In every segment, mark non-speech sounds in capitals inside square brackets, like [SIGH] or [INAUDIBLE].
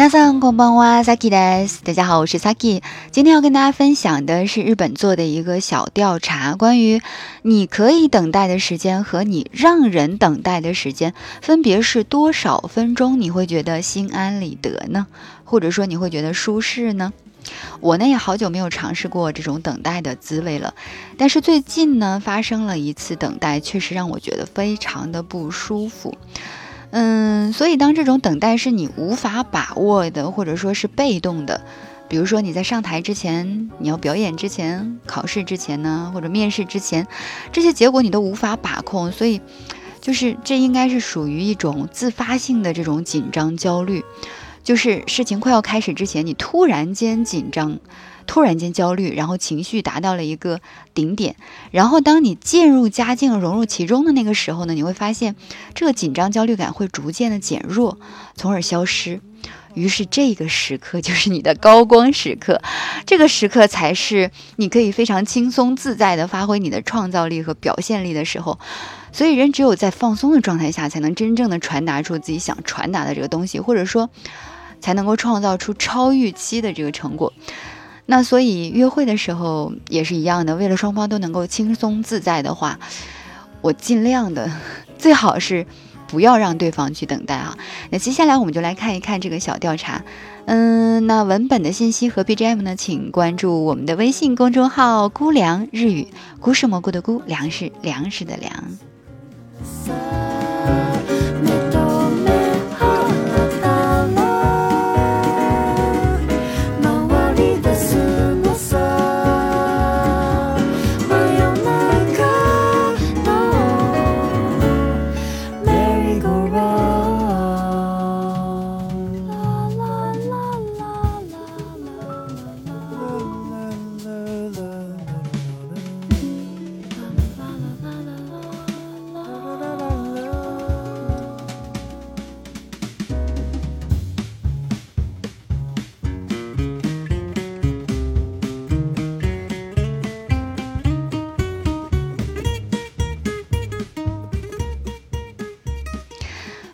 早上好，我是 Saki，大家好，我是 Saki。今天要跟大家分享的是日本做的一个小调查，关于你可以等待的时间和你让人等待的时间分别是多少分钟，你会觉得心安理得呢，或者说你会觉得舒适呢？我呢也好久没有尝试过这种等待的滋味了，但是最近呢发生了一次等待，确实让我觉得非常的不舒服。嗯，所以当这种等待是你无法把握的，或者说是被动的，比如说你在上台之前，你要表演之前，考试之前呢，或者面试之前，这些结果你都无法把控，所以，就是这应该是属于一种自发性的这种紧张焦虑。就是事情快要开始之前，你突然间紧张，突然间焦虑，然后情绪达到了一个顶点。然后当你渐入佳境，融入其中的那个时候呢，你会发现这个紧张焦虑感会逐渐的减弱，从而消失。于是这个时刻 [LAUGHS] 就是你的高光时刻，这个时刻才是你可以非常轻松自在的发挥你的创造力和表现力的时候。所以人只有在放松的状态下，才能真正的传达出自己想传达的这个东西，或者说，才能够创造出超预期的这个成果。那所以约会的时候也是一样的，为了双方都能够轻松自在的话，我尽量的，[LAUGHS] 最好是。不要让对方去等待啊！那接下来我们就来看一看这个小调查。嗯，那文本的信息和 BGM 呢，请关注我们的微信公众号“菇凉日语”。菇是蘑菇的菇，粮食粮食的粮。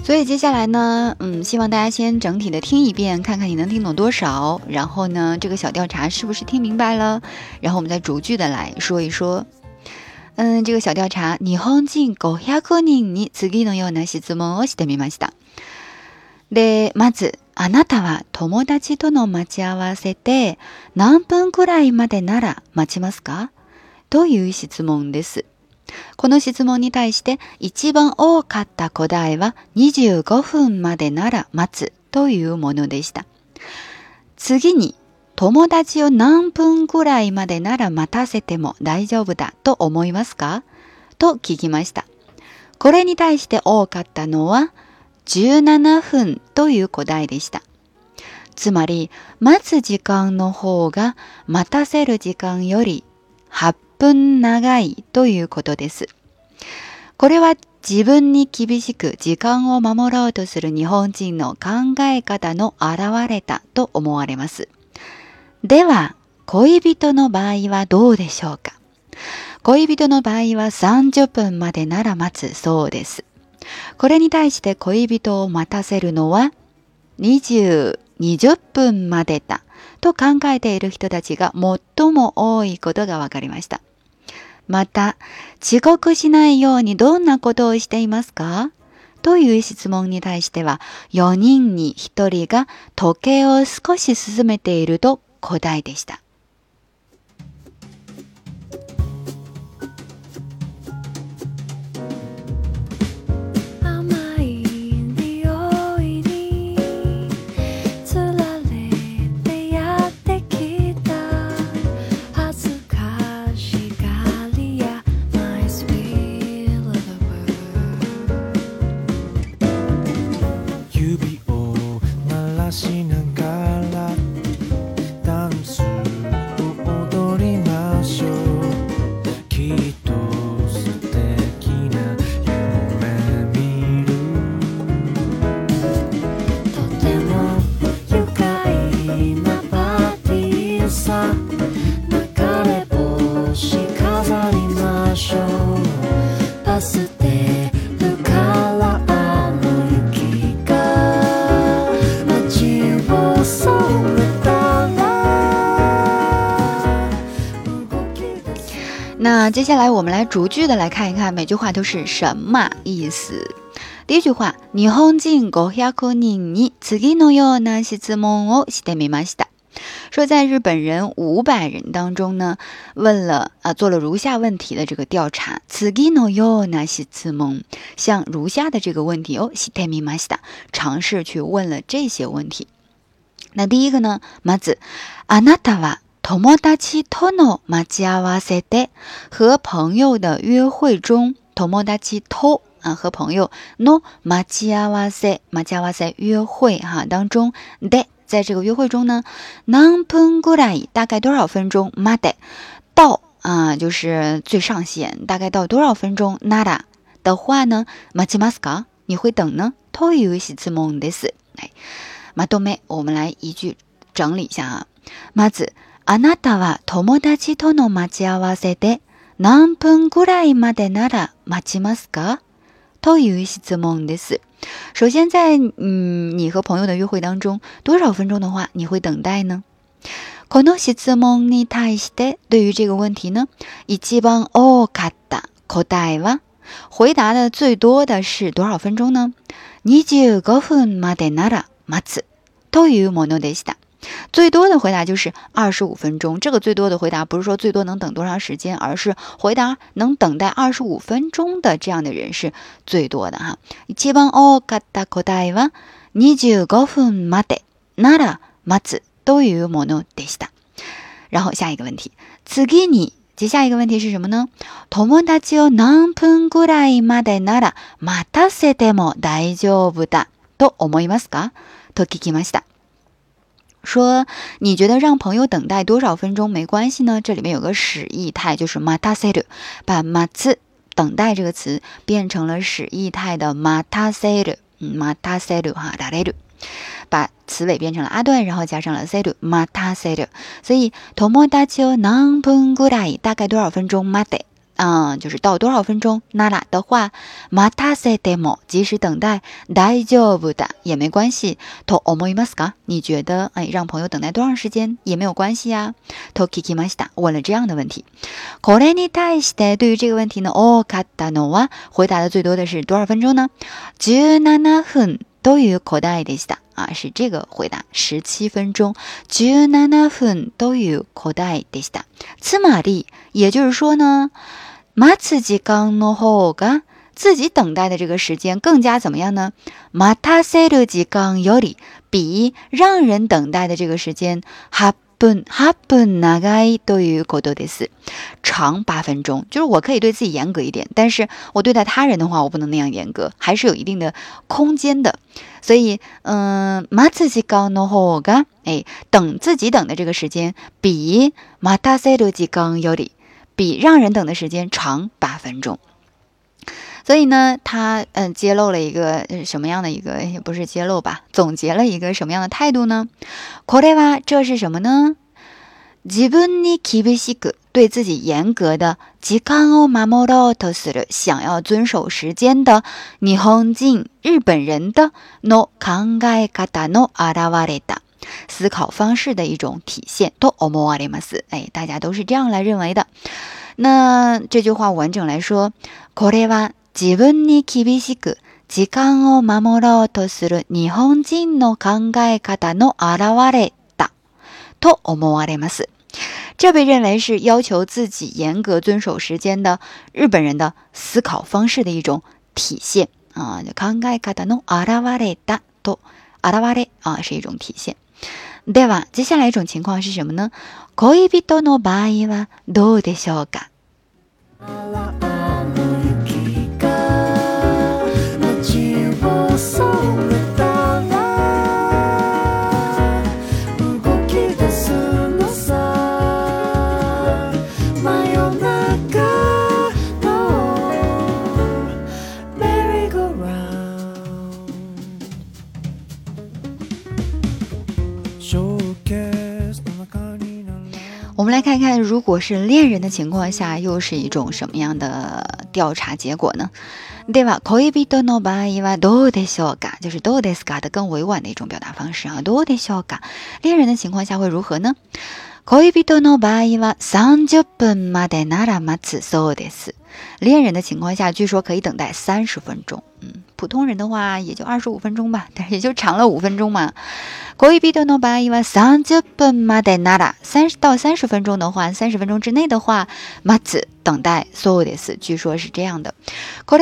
所以接下来呢，嗯，希望大家先整体的听一遍，看看你能听懂多少。然后呢，这个小调查是不是听明白了？然后我们再逐句的来说一说。嗯，这个小调查，你好，请高下客人，你此地能有哪些字吗？我是德米马西达。でまず、あなたは友達との待ち合わせて何分くらいまでなら待ちますか？という質問です。この質問に対して一番多かった答えは25分までなら待つというものでした。次に友達を何分ぐらいまでなら待たせても大丈夫だと思いますかと聞きました。これに対して多かったのは17分という答えでした。つまり、待つ時間の方が待たせる時間より8分長いということです。これは自分に厳しく時間を守ろうとする日本人の考え方の現れたと思われます。では、恋人の場合はどうでしょうか恋人の場合は30分までなら待つそうです。これに対して恋人を待たせるのは20、20分までだと考えている人たちが最も多いことが分かりました。また、遅刻しないようにどんなことをしていますかという質問に対しては、4人に1人が時計を少し進めていると答えでした。接下来，我们来逐句的来看一看，每句话都是什么意思。第一句话，你红进高ヒ人に次のよな質問をしてみました。说在日本人五百人当中呢，问了啊，做了如下问题的这个调查。次のよな質問，像如下的这个问题哦，してみました，尝试去问了这些问题。那第一个呢，まずあなたは托莫达奇托诺马吉阿瓦塞德和朋友的约会中，托莫达奇托啊和朋友诺马吉阿瓦塞马吉阿瓦塞约会哈当中，德在这个约会中呢，南朋古拉伊大概多少分钟？马德到啊就是最上限，大概到多少分钟？纳达的话呢，马吉马斯卡你会等呢？托有一些字蒙的是哎，马多美，我们来一句整理一下啊，马子。あなたは友達との待ち合わせで何分ぐらいまでなら待ちますかという質問です。首先在，在嗯你和朋友的约会当中，多少分钟的话你会等待呢？この質問に対して，对于这个问题呢，一番多かった答えは，回答的最多的是多少分钟呢？?25 分までなら待つというものでした。最多的回答就是二十五分钟。这个最多的回答不是说最多能等多长时间，而是回答能等待二十五分钟的这样的人是最多的哈。一然后下一个问题，次给你，接下一个问题是什么呢？大思いま一か？と聞きました。说你觉得让朋友等待多少分钟没关系呢？这里面有个使意态，就是 mata s e 把“马兹等待”这个词变成了使意态的 mata s e 嗯，mata s e 哈，da s e 把词尾变成了阿段，然后加上了 s e 马 u m a t a s e 所以 tomoda chiu nan pun gu dai 大概多少分钟？马的。嗯，就是到多少分钟？那那的话，马たせても及时等待，大丈夫的也没关系。と思いますか？你觉得哎，让朋友等待多长时间也没有关系呀。と聞きました。问了这样的问题。これに待って、对于这个问题呢，お答えのわ回答的最多的是多少分钟呢？十ナナ分都与答えでした。啊，是这个回答，十七分钟。十ナナ分都う答えでした。つまり，也就是说呢。马次级刚诺后嘎，自己等待的这个时间更加怎么样呢？马塔塞鲁级刚尤里，比让人等待的这个时间哈本哈本啊该多于过多的是长八分钟。就是我可以对自己严格一点，但是我对待他人的话，我不能那样严格，还是有一定的空间的。所以，嗯，马次级刚诺后嘎，哎，等自己等的这个时间比马塔塞鲁级刚尤里。比让人等的时间长八分钟，所以呢，他嗯揭露了一个什么样的一个，不是揭露吧，总结了一个什么样的态度呢？これは这是什么呢？基本に厳しい对自己严格的、時間を守りたい、想要遵守时间的、日本人的、の考えがのあれた。思考方式的一种体现。哎，大家都是这样来认为的。那这句话完整来说，これは自分に厳しく時間を守ろうとする日本人の考え方の表れた。这被认为是要求自己严格遵守时间的日本人的思考方式的一种体现啊，考え方の表れた。表れた啊，是一种体现。では、接下来一种情况是什么呢？恋人の場合はどうでしょうか？不是恋人的情况下，又是一种什么样的调查结果呢？对吧？就是都得小嘎，恋人的情况下会如何呢？恋人的情况下，据说可以等待三十分钟。嗯。普通人的话也就二十五分钟吧，[LAUGHS] 但也就长了五分钟嘛。三十到三十分钟的话，三十分钟之内的话，马子等待所有的斯，据说是这样的。那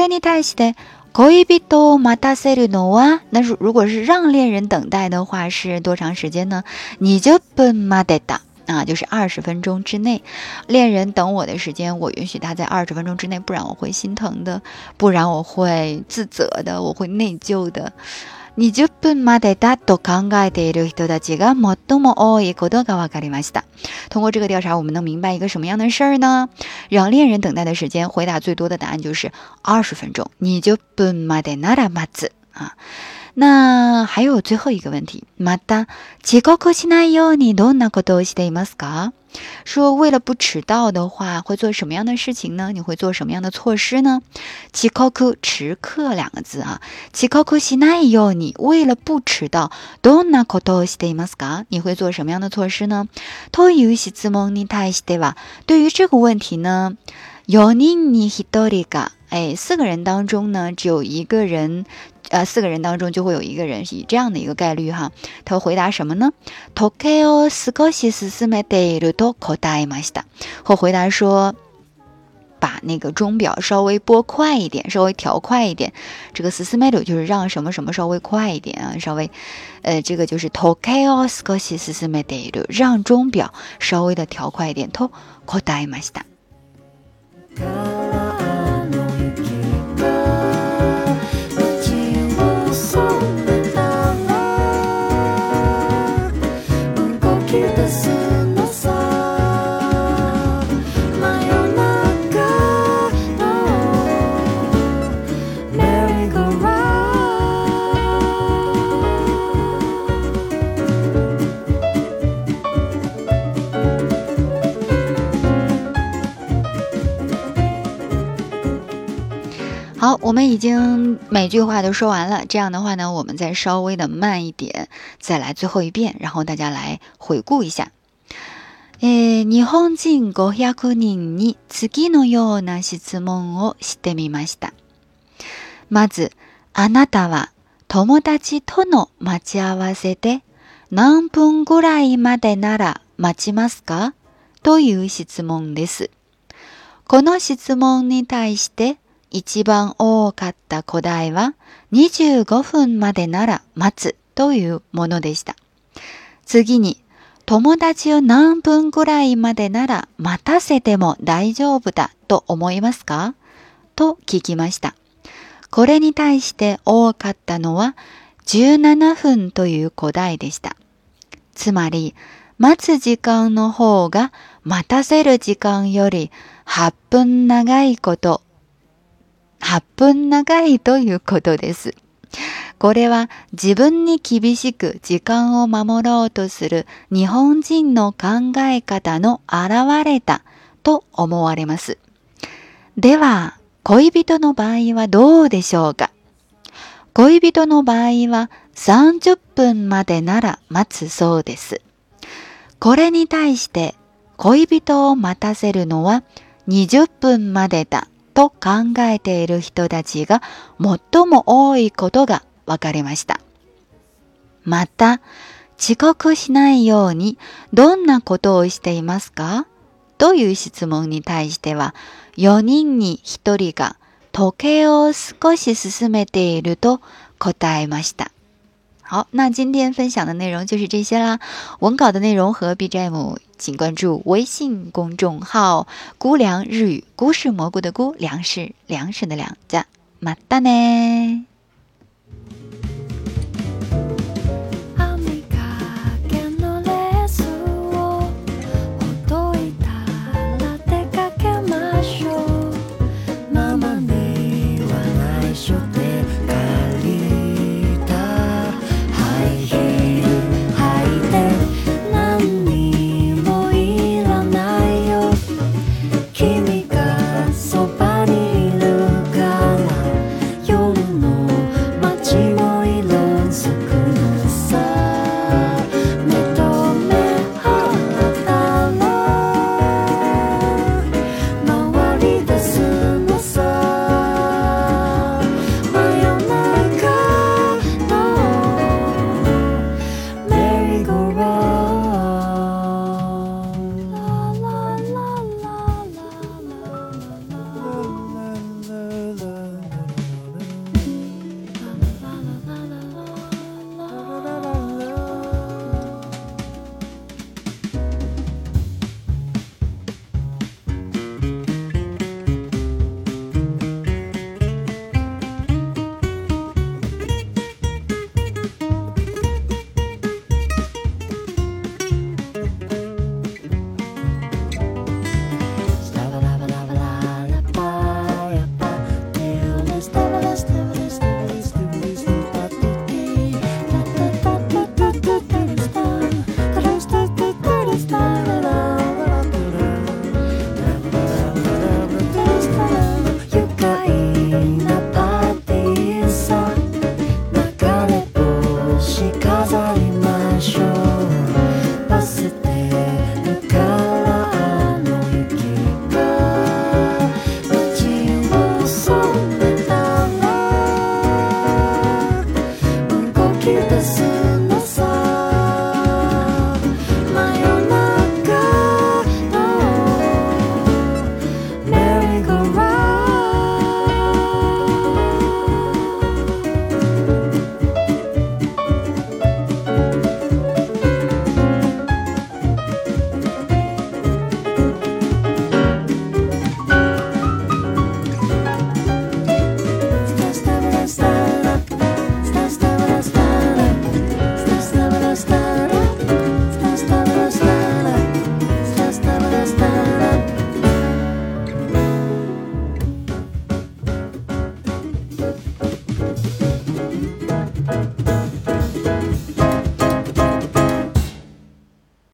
如如果是让恋人等待的话，是多长时间呢？你就奔马得哒。啊，就是二十分钟之内，恋人等我的时间，我允许他在二十分钟之内，不然我会心疼的，不然我会自责的，我会内疚的。通过这个调查，我们能明白一个什么样的事儿呢？让恋人等待的时间，回答最多的答案就是二十分钟。那还有最后一个问题，马达，起高课西奈哟，你都拿课多西的吗？说，为了不迟到的话，会做什么样的事情呢？你会做什么样的措施呢？起高课迟刻两个字啊，起高课西奈哟，你为了不迟到，都拿课多西的吗？你会做什么样的措施呢？对于这个问题呢，要人你黑多的个，哎，四个人当中呢，只有一个人。呃，四个人当中就会有一个人以这样的一个概率。哈，他回答什么呢？Tokyo 少し進めていると答えました。后回答说，把那个钟表稍微拨快一点，稍微调快一点。这个進め就是让什么什么稍微快一点啊，稍微呃，这个就是 Tokyo 少し進めている，让钟表稍微的调快一点。好，我们已经每句话都说完了。这样的话呢，我们再稍微的慢一点，再来最后一遍，然后大家来回顾一下。えー、日本人500人に次のような質問をしてみました。まず、あなたは友達との待ち合わせで何分ぐらいまでなら待ちますかという質問です。この質問に対して一番多かった古代は25分までなら待つというものでした。次に、友達を何分ぐらいまでなら待たせても大丈夫だと思いますかと聞きました。これに対して多かったのは17分という古代でした。つまり、待つ時間の方が待たせる時間より8分長いこと8分長いということです。これは自分に厳しく時間を守ろうとする日本人の考え方の現れたと思われます。では、恋人の場合はどうでしょうか恋人の場合は30分までなら待つそうです。これに対して恋人を待たせるのは20分までだと考えている人たちが最も多いことが分かりました。また、遅刻しないようにどんなことをしていますかという質問に対しては、4人に1人が時計を少し進めていると答えました。好，那今天分享的内容就是这些啦。文稿的内容和 BGM，请关注微信公众号“菇凉日语”，菇是蘑菇的菇，粮食粮食的粮，加马达呢。